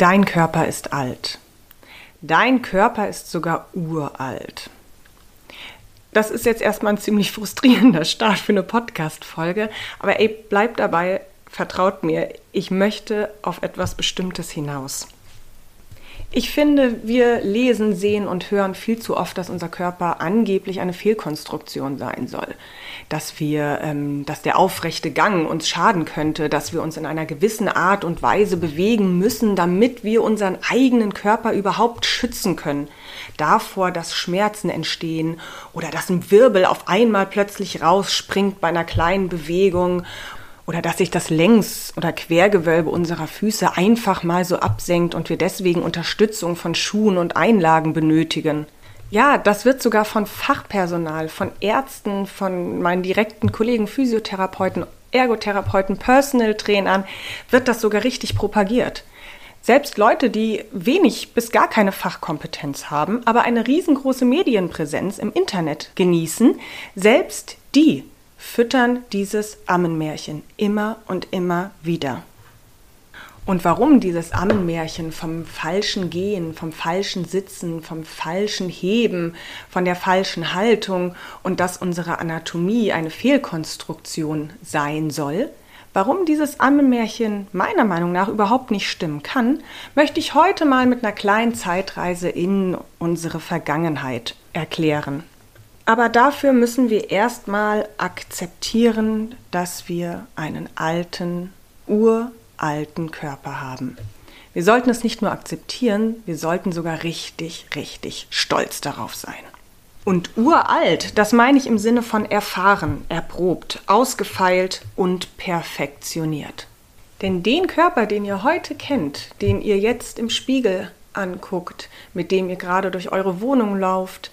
Dein Körper ist alt. Dein Körper ist sogar uralt. Das ist jetzt erstmal ein ziemlich frustrierender Start für eine Podcast-Folge, aber ey, bleibt dabei, vertraut mir, ich möchte auf etwas Bestimmtes hinaus. Ich finde, wir lesen, sehen und hören viel zu oft, dass unser Körper angeblich eine Fehlkonstruktion sein soll. Dass wir, ähm, dass der aufrechte Gang uns schaden könnte, dass wir uns in einer gewissen Art und Weise bewegen müssen, damit wir unseren eigenen Körper überhaupt schützen können. Davor, dass Schmerzen entstehen oder dass ein Wirbel auf einmal plötzlich rausspringt bei einer kleinen Bewegung oder dass sich das Längs- oder Quergewölbe unserer Füße einfach mal so absenkt und wir deswegen Unterstützung von Schuhen und Einlagen benötigen. Ja, das wird sogar von Fachpersonal, von Ärzten, von meinen direkten Kollegen Physiotherapeuten, Ergotherapeuten, Personal Trainern, wird das sogar richtig propagiert. Selbst Leute, die wenig bis gar keine Fachkompetenz haben, aber eine riesengroße Medienpräsenz im Internet genießen, selbst die füttern dieses Ammenmärchen immer und immer wieder. Und warum dieses Ammenmärchen vom falschen Gehen, vom falschen Sitzen, vom falschen Heben, von der falschen Haltung und dass unsere Anatomie eine Fehlkonstruktion sein soll, warum dieses Ammenmärchen meiner Meinung nach überhaupt nicht stimmen kann, möchte ich heute mal mit einer kleinen Zeitreise in unsere Vergangenheit erklären. Aber dafür müssen wir erstmal akzeptieren, dass wir einen alten, uralten Körper haben. Wir sollten es nicht nur akzeptieren, wir sollten sogar richtig, richtig stolz darauf sein. Und uralt, das meine ich im Sinne von erfahren, erprobt, ausgefeilt und perfektioniert. Denn den Körper, den ihr heute kennt, den ihr jetzt im Spiegel anguckt, mit dem ihr gerade durch eure Wohnung lauft,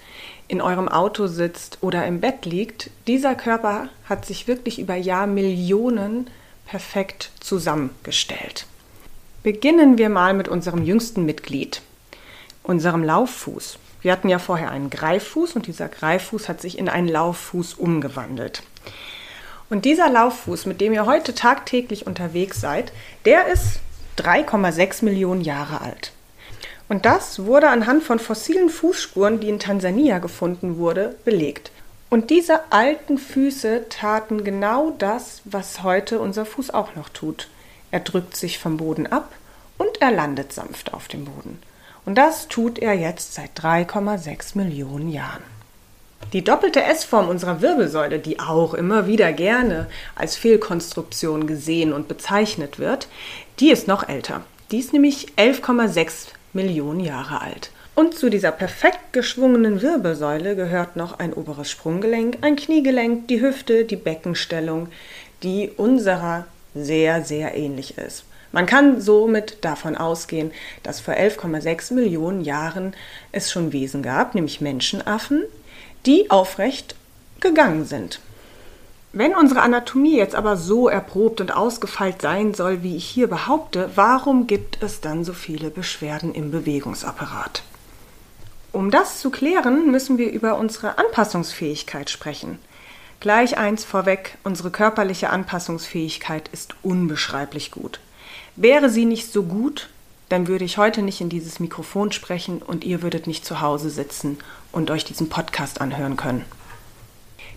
in eurem Auto sitzt oder im Bett liegt, dieser Körper hat sich wirklich über Jahrmillionen perfekt zusammengestellt. Beginnen wir mal mit unserem jüngsten Mitglied, unserem Lauffuß. Wir hatten ja vorher einen Greiffuß und dieser Greiffuß hat sich in einen Lauffuß umgewandelt. Und dieser Lauffuß, mit dem ihr heute tagtäglich unterwegs seid, der ist 3,6 Millionen Jahre alt. Und das wurde anhand von fossilen Fußspuren, die in Tansania gefunden wurde, belegt. Und diese alten Füße taten genau das, was heute unser Fuß auch noch tut. Er drückt sich vom Boden ab und er landet sanft auf dem Boden. Und das tut er jetzt seit 3,6 Millionen Jahren. Die doppelte S-Form unserer Wirbelsäule, die auch immer wieder gerne als Fehlkonstruktion gesehen und bezeichnet wird, die ist noch älter. Die ist nämlich 11,6 Millionen Jahre alt. Und zu dieser perfekt geschwungenen Wirbelsäule gehört noch ein oberes Sprunggelenk, ein Kniegelenk, die Hüfte, die Beckenstellung, die unserer sehr, sehr ähnlich ist. Man kann somit davon ausgehen, dass vor 11,6 Millionen Jahren es schon Wesen gab, nämlich Menschenaffen, die aufrecht gegangen sind. Wenn unsere Anatomie jetzt aber so erprobt und ausgefeilt sein soll, wie ich hier behaupte, warum gibt es dann so viele Beschwerden im Bewegungsapparat? Um das zu klären, müssen wir über unsere Anpassungsfähigkeit sprechen. Gleich eins vorweg, unsere körperliche Anpassungsfähigkeit ist unbeschreiblich gut. Wäre sie nicht so gut, dann würde ich heute nicht in dieses Mikrofon sprechen und ihr würdet nicht zu Hause sitzen und euch diesen Podcast anhören können.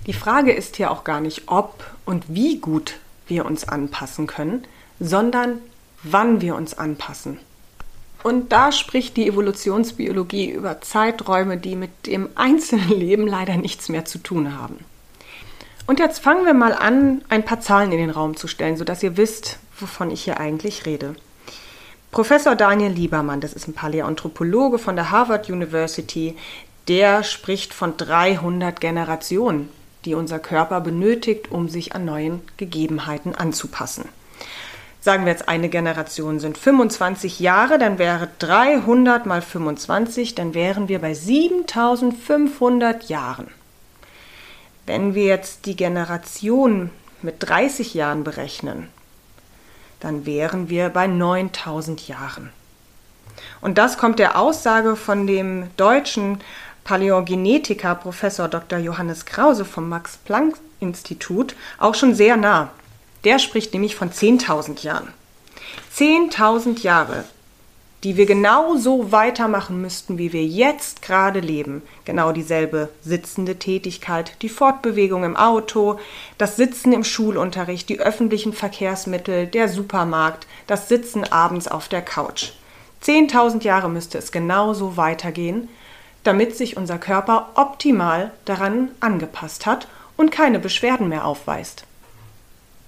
Die Frage ist hier auch gar nicht, ob und wie gut wir uns anpassen können, sondern wann wir uns anpassen. Und da spricht die Evolutionsbiologie über Zeiträume, die mit dem einzelnen Leben leider nichts mehr zu tun haben. Und jetzt fangen wir mal an, ein paar Zahlen in den Raum zu stellen, sodass ihr wisst, wovon ich hier eigentlich rede. Professor Daniel Liebermann, das ist ein Paläoanthropologe von der Harvard University, der spricht von 300 Generationen die unser Körper benötigt, um sich an neuen Gegebenheiten anzupassen. Sagen wir jetzt, eine Generation sind 25 Jahre, dann wäre 300 mal 25, dann wären wir bei 7500 Jahren. Wenn wir jetzt die Generation mit 30 Jahren berechnen, dann wären wir bei 9000 Jahren. Und das kommt der Aussage von dem deutschen Paläogenetiker Professor Dr. Johannes Krause vom Max Planck Institut auch schon sehr nah. Der spricht nämlich von 10.000 Jahren. 10.000 Jahre. die wir genauso weitermachen müssten, wie wir jetzt gerade leben. Genau dieselbe sitzende Tätigkeit, die Fortbewegung im Auto, das Sitzen im Schulunterricht, die öffentlichen Verkehrsmittel, der Supermarkt, das Sitzen abends auf der Couch. Zehntausend Jahre müsste es genauso weitergehen, damit sich unser Körper optimal daran angepasst hat und keine Beschwerden mehr aufweist.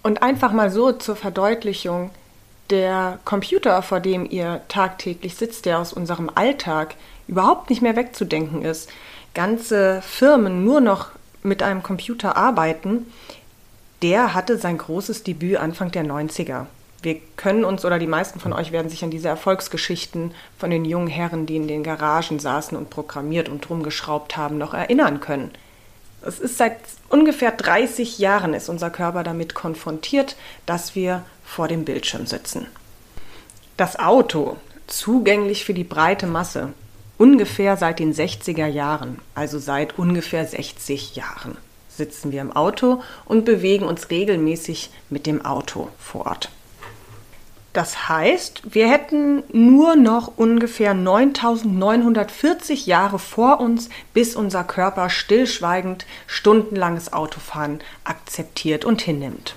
Und einfach mal so zur Verdeutlichung, der Computer, vor dem ihr tagtäglich sitzt, der aus unserem Alltag überhaupt nicht mehr wegzudenken ist, ganze Firmen nur noch mit einem Computer arbeiten, der hatte sein großes Debüt Anfang der 90er. Wir können uns oder die meisten von euch werden sich an diese Erfolgsgeschichten von den jungen Herren, die in den Garagen saßen und programmiert und drum geschraubt haben, noch erinnern können. Es ist seit ungefähr 30 Jahren ist unser Körper damit konfrontiert, dass wir vor dem Bildschirm sitzen. Das Auto, zugänglich für die breite Masse, ungefähr seit den 60er Jahren, also seit ungefähr 60 Jahren, sitzen wir im Auto und bewegen uns regelmäßig mit dem Auto fort. Das heißt, wir hätten nur noch ungefähr 9940 Jahre vor uns, bis unser Körper stillschweigend stundenlanges Autofahren akzeptiert und hinnimmt.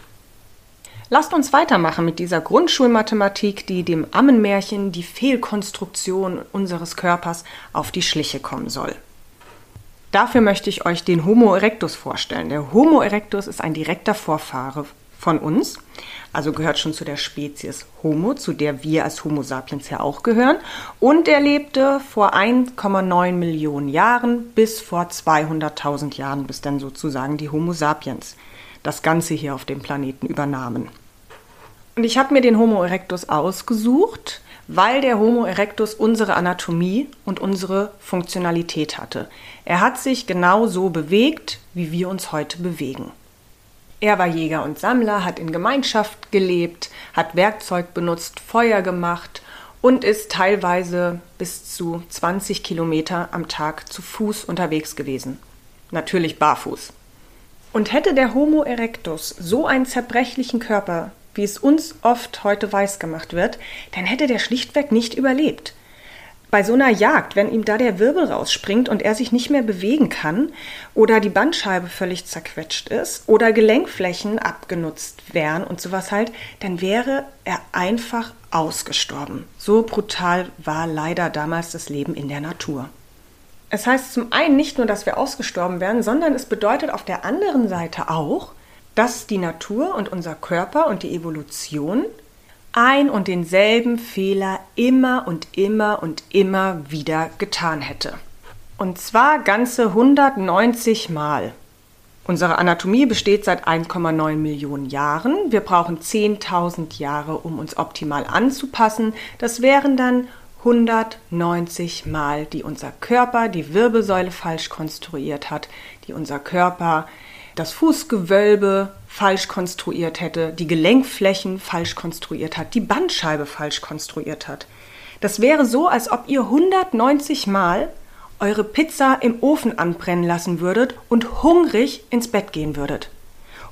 Lasst uns weitermachen mit dieser Grundschulmathematik, die dem Ammenmärchen die Fehlkonstruktion unseres Körpers auf die Schliche kommen soll. Dafür möchte ich euch den Homo erectus vorstellen. Der Homo erectus ist ein direkter Vorfahre von uns, also gehört schon zu der Spezies Homo, zu der wir als Homo sapiens ja auch gehören. Und er lebte vor 1,9 Millionen Jahren bis vor 200.000 Jahren, bis dann sozusagen die Homo sapiens das Ganze hier auf dem Planeten übernahmen. Und ich habe mir den Homo erectus ausgesucht, weil der Homo erectus unsere Anatomie und unsere Funktionalität hatte. Er hat sich genau so bewegt, wie wir uns heute bewegen. Er war Jäger und Sammler, hat in Gemeinschaft gelebt, hat Werkzeug benutzt, Feuer gemacht und ist teilweise bis zu 20 Kilometer am Tag zu Fuß unterwegs gewesen. Natürlich barfuß. Und hätte der Homo erectus so einen zerbrechlichen Körper, wie es uns oft heute weiß gemacht wird, dann hätte der schlichtweg nicht überlebt bei so einer Jagd, wenn ihm da der Wirbel rausspringt und er sich nicht mehr bewegen kann oder die Bandscheibe völlig zerquetscht ist oder Gelenkflächen abgenutzt wären und sowas halt, dann wäre er einfach ausgestorben. So brutal war leider damals das Leben in der Natur. Es heißt zum einen nicht nur, dass wir ausgestorben wären, sondern es bedeutet auf der anderen Seite auch, dass die Natur und unser Körper und die Evolution ein und denselben Fehler immer und immer und immer wieder getan hätte. Und zwar ganze 190 Mal. Unsere Anatomie besteht seit 1,9 Millionen Jahren. Wir brauchen 10.000 Jahre, um uns optimal anzupassen. Das wären dann 190 Mal, die unser Körper die Wirbelsäule falsch konstruiert hat, die unser Körper das Fußgewölbe falsch konstruiert hätte, die Gelenkflächen falsch konstruiert hat, die Bandscheibe falsch konstruiert hat. Das wäre so, als ob ihr 190 Mal eure Pizza im Ofen anbrennen lassen würdet und hungrig ins Bett gehen würdet.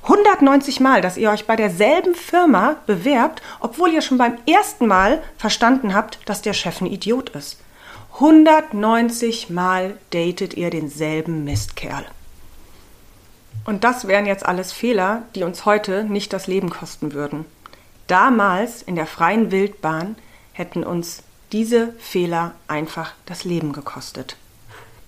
190 Mal, dass ihr euch bei derselben Firma bewerbt, obwohl ihr schon beim ersten Mal verstanden habt, dass der Chef ein Idiot ist. 190 Mal datet ihr denselben Mistkerl. Und das wären jetzt alles Fehler, die uns heute nicht das Leben kosten würden. Damals in der freien Wildbahn hätten uns diese Fehler einfach das Leben gekostet.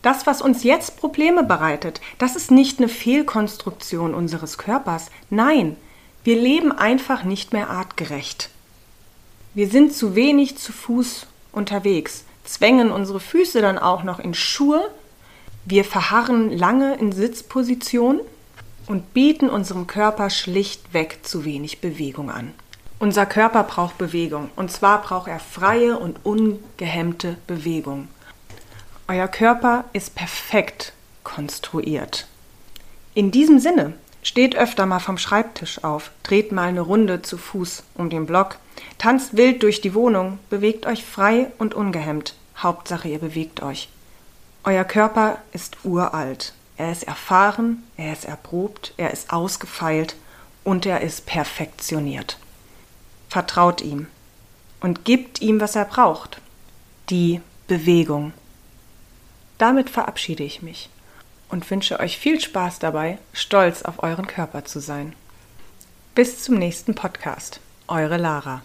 Das, was uns jetzt Probleme bereitet, das ist nicht eine Fehlkonstruktion unseres Körpers. Nein, wir leben einfach nicht mehr artgerecht. Wir sind zu wenig zu Fuß unterwegs, zwängen unsere Füße dann auch noch in Schuhe, wir verharren lange in Sitzpositionen und bieten unserem Körper schlichtweg zu wenig Bewegung an. Unser Körper braucht Bewegung und zwar braucht er freie und ungehemmte Bewegung. Euer Körper ist perfekt konstruiert. In diesem Sinne, steht öfter mal vom Schreibtisch auf, dreht mal eine Runde zu Fuß um den Block, tanzt wild durch die Wohnung, bewegt euch frei und ungehemmt. Hauptsache, ihr bewegt euch. Euer Körper ist uralt er ist erfahren, er ist erprobt, er ist ausgefeilt und er ist perfektioniert. Vertraut ihm und gibt ihm, was er braucht. die Bewegung. Damit verabschiede ich mich und wünsche euch viel Spaß dabei, stolz auf euren Körper zu sein. Bis zum nächsten Podcast. Eure Lara.